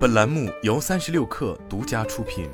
本栏目由三十六氪独家出品。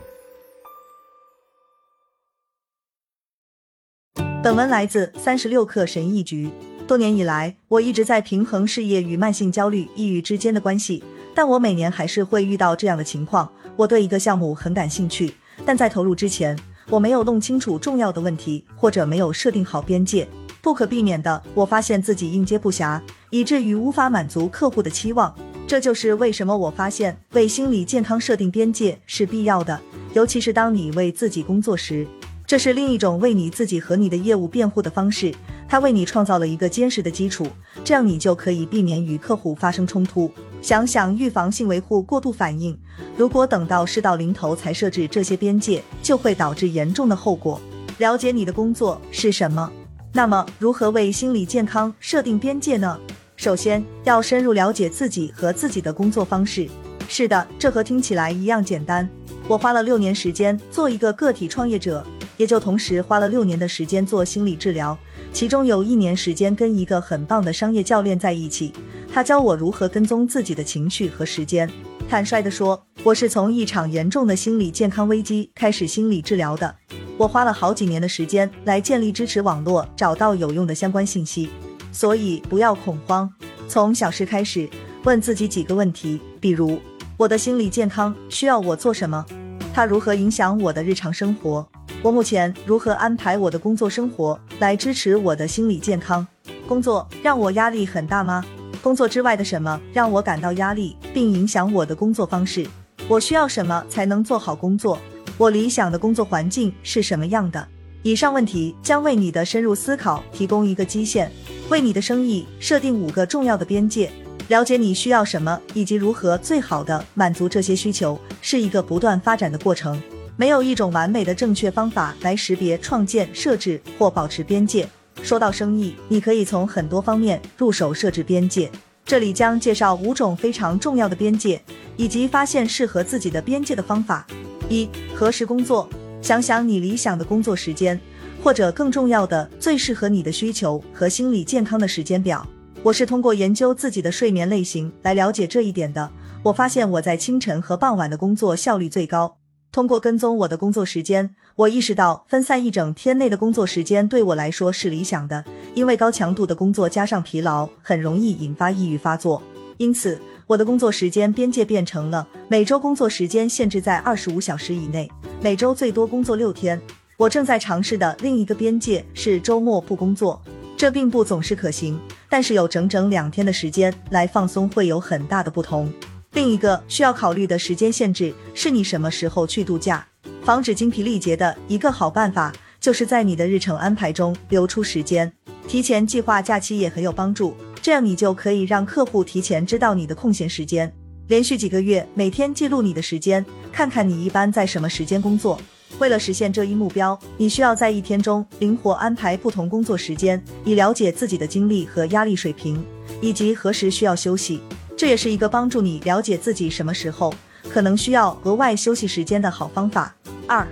本文来自三十六氪神译局。多年以来，我一直在平衡事业与慢性焦虑、抑郁之间的关系，但我每年还是会遇到这样的情况：我对一个项目很感兴趣，但在投入之前，我没有弄清楚重要的问题，或者没有设定好边界。不可避免的，我发现自己应接不暇，以至于无法满足客户的期望。这就是为什么我发现为心理健康设定边界是必要的，尤其是当你为自己工作时。这是另一种为你自己和你的业务辩护的方式，它为你创造了一个坚实的基础，这样你就可以避免与客户发生冲突。想想预防性维护过度反应，如果等到事到临头才设置这些边界，就会导致严重的后果。了解你的工作是什么，那么如何为心理健康设定边界呢？首先要深入了解自己和自己的工作方式。是的，这和听起来一样简单。我花了六年时间做一个个体创业者，也就同时花了六年的时间做心理治疗，其中有一年时间跟一个很棒的商业教练在一起，他教我如何跟踪自己的情绪和时间。坦率地说，我是从一场严重的心理健康危机开始心理治疗的。我花了好几年的时间来建立支持网络，找到有用的相关信息。所以不要恐慌，从小事开始，问自己几个问题，比如我的心理健康需要我做什么？它如何影响我的日常生活？我目前如何安排我的工作生活来支持我的心理健康？工作让我压力很大吗？工作之外的什么让我感到压力，并影响我的工作方式？我需要什么才能做好工作？我理想的工作环境是什么样的？以上问题将为你的深入思考提供一个基线。为你的生意设定五个重要的边界，了解你需要什么以及如何最好的满足这些需求，是一个不断发展的过程。没有一种完美的正确方法来识别、创建、设置或保持边界。说到生意，你可以从很多方面入手设置边界。这里将介绍五种非常重要的边界，以及发现适合自己的边界的方法。一、何时工作？想想你理想的工作时间。或者更重要的，最适合你的需求和心理健康的时间表。我是通过研究自己的睡眠类型来了解这一点的。我发现我在清晨和傍晚的工作效率最高。通过跟踪我的工作时间，我意识到分散一整天内的工作时间对我来说是理想的，因为高强度的工作加上疲劳，很容易引发抑郁发作。因此，我的工作时间边界变成了每周工作时间限制在二十五小时以内，每周最多工作六天。我正在尝试的另一个边界是周末不工作，这并不总是可行，但是有整整两天的时间来放松会有很大的不同。另一个需要考虑的时间限制是你什么时候去度假。防止精疲力竭的一个好办法就是在你的日程安排中留出时间，提前计划假期也很有帮助，这样你就可以让客户提前知道你的空闲时间。连续几个月每天记录你的时间，看看你一般在什么时间工作。为了实现这一目标，你需要在一天中灵活安排不同工作时间，以了解自己的精力和压力水平，以及何时需要休息。这也是一个帮助你了解自己什么时候可能需要额外休息时间的好方法。二，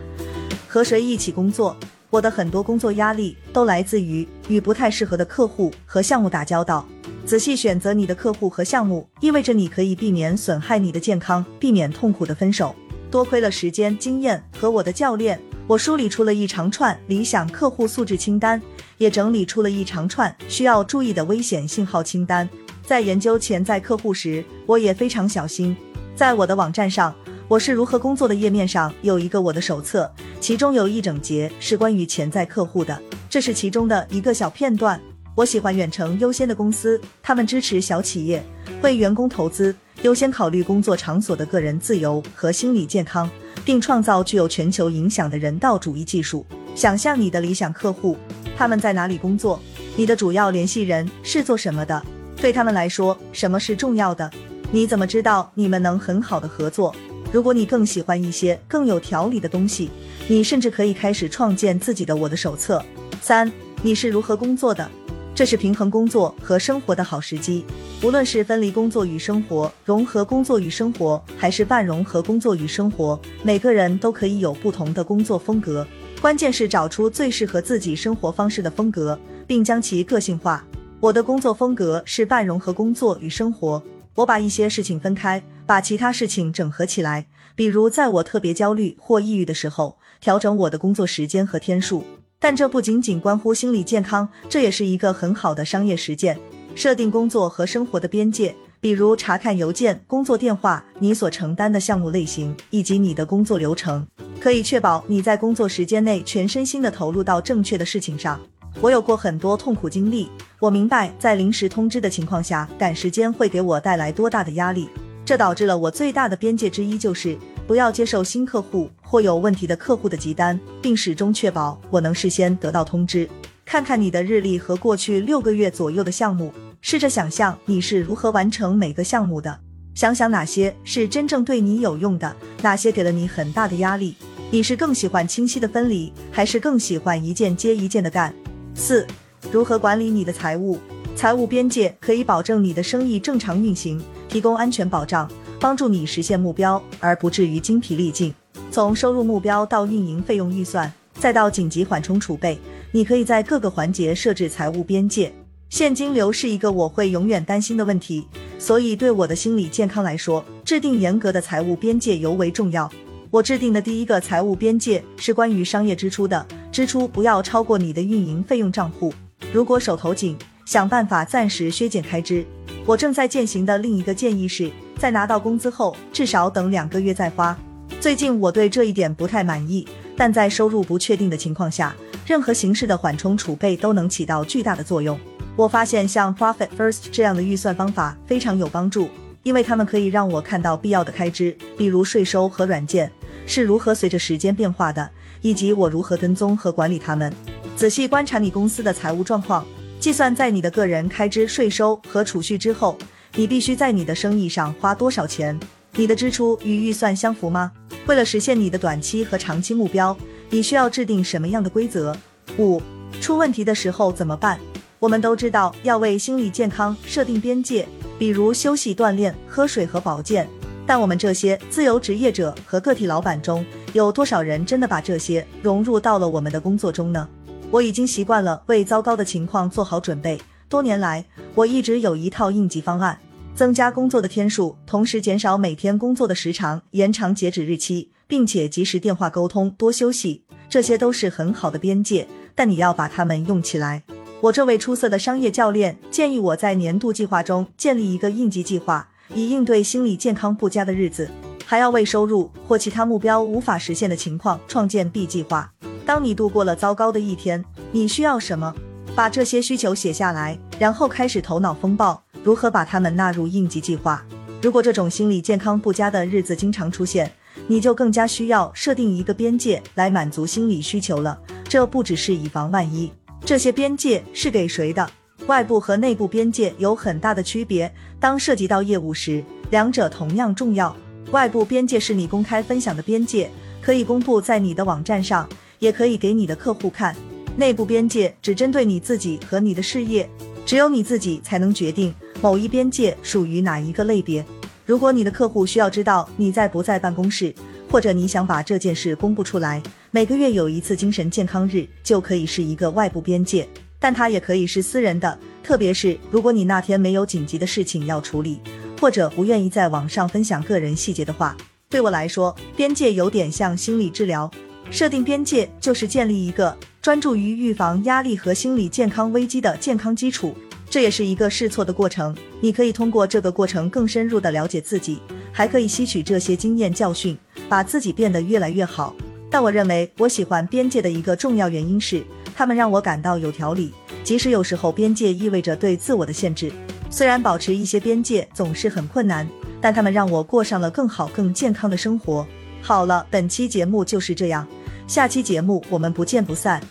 和谁一起工作？我的很多工作压力都来自于与不太适合的客户和项目打交道。仔细选择你的客户和项目，意味着你可以避免损害你的健康，避免痛苦的分手。多亏了时间、经验和我的教练，我梳理出了一长串理想客户素质清单，也整理出了一长串需要注意的危险信号清单。在研究潜在客户时，我也非常小心。在我的网站上，我是如何工作的页面上有一个我的手册，其中有一整节是关于潜在客户的，这是其中的一个小片段。我喜欢远程优先的公司，他们支持小企业，为员工投资。优先考虑工作场所的个人自由和心理健康，并创造具有全球影响的人道主义技术。想象你的理想客户，他们在哪里工作？你的主要联系人是做什么的？对他们来说，什么是重要的？你怎么知道你们能很好的合作？如果你更喜欢一些更有条理的东西，你甚至可以开始创建自己的我的手册。三，你是如何工作的？这是平衡工作和生活的好时机。无论是分离工作与生活、融合工作与生活，还是半融合工作与生活，每个人都可以有不同的工作风格。关键是找出最适合自己生活方式的风格，并将其个性化。我的工作风格是半融合工作与生活。我把一些事情分开，把其他事情整合起来，比如在我特别焦虑或抑郁的时候，调整我的工作时间和天数。但这不仅仅关乎心理健康，这也是一个很好的商业实践。设定工作和生活的边界，比如查看邮件、工作电话、你所承担的项目类型以及你的工作流程，可以确保你在工作时间内全身心的投入到正确的事情上。我有过很多痛苦经历，我明白在临时通知的情况下赶时间会给我带来多大的压力。这导致了我最大的边界之一就是不要接受新客户或有问题的客户的急单，并始终确保我能事先得到通知。看看你的日历和过去六个月左右的项目，试着想象你是如何完成每个项目的。想想哪些是真正对你有用的，哪些给了你很大的压力。你是更喜欢清晰的分离，还是更喜欢一件接一件的干？四、如何管理你的财务？财务边界可以保证你的生意正常运行。提供安全保障，帮助你实现目标，而不至于精疲力尽。从收入目标到运营费用预算，再到紧急缓冲储备，你可以在各个环节设置财务边界。现金流是一个我会永远担心的问题，所以对我的心理健康来说，制定严格的财务边界尤为重要。我制定的第一个财务边界是关于商业支出的，支出不要超过你的运营费用账户。如果手头紧，想办法暂时削减开支。我正在践行的另一个建议是，在拿到工资后，至少等两个月再花。最近我对这一点不太满意，但在收入不确定的情况下，任何形式的缓冲储备都能起到巨大的作用。我发现像 Profit First 这样的预算方法非常有帮助，因为它们可以让我看到必要的开支，比如税收和软件是如何随着时间变化的，以及我如何跟踪和管理它们。仔细观察你公司的财务状况。计算在你的个人开支、税收和储蓄之后，你必须在你的生意上花多少钱？你的支出与预算相符吗？为了实现你的短期和长期目标，你需要制定什么样的规则？五，出问题的时候怎么办？我们都知道要为心理健康设定边界，比如休息、锻炼、喝水和保健。但我们这些自由职业者和个体老板中，有多少人真的把这些融入到了我们的工作中呢？我已经习惯了为糟糕的情况做好准备。多年来，我一直有一套应急方案：增加工作的天数，同时减少每天工作的时长，延长截止日期，并且及时电话沟通，多休息。这些都是很好的边界，但你要把它们用起来。我这位出色的商业教练建议我在年度计划中建立一个应急计划，以应对心理健康不佳的日子，还要为收入或其他目标无法实现的情况创建 B 计划。当你度过了糟糕的一天，你需要什么？把这些需求写下来，然后开始头脑风暴，如何把他们纳入应急计划。如果这种心理健康不佳的日子经常出现，你就更加需要设定一个边界来满足心理需求了。这不只是以防万一，这些边界是给谁的？外部和内部边界有很大的区别。当涉及到业务时，两者同样重要。外部边界是你公开分享的边界，可以公布在你的网站上。也可以给你的客户看，内部边界只针对你自己和你的事业，只有你自己才能决定某一边界属于哪一个类别。如果你的客户需要知道你在不在办公室，或者你想把这件事公布出来，每个月有一次精神健康日就可以是一个外部边界，但它也可以是私人的，特别是如果你那天没有紧急的事情要处理，或者不愿意在网上分享个人细节的话。对我来说，边界有点像心理治疗。设定边界就是建立一个专注于预防压力和心理健康危机的健康基础，这也是一个试错的过程。你可以通过这个过程更深入的了解自己，还可以吸取这些经验教训，把自己变得越来越好。但我认为我喜欢边界的一个重要原因是，他们让我感到有条理，即使有时候边界意味着对自我的限制。虽然保持一些边界总是很困难，但他们让我过上了更好、更健康的生活。好了，本期节目就是这样，下期节目我们不见不散。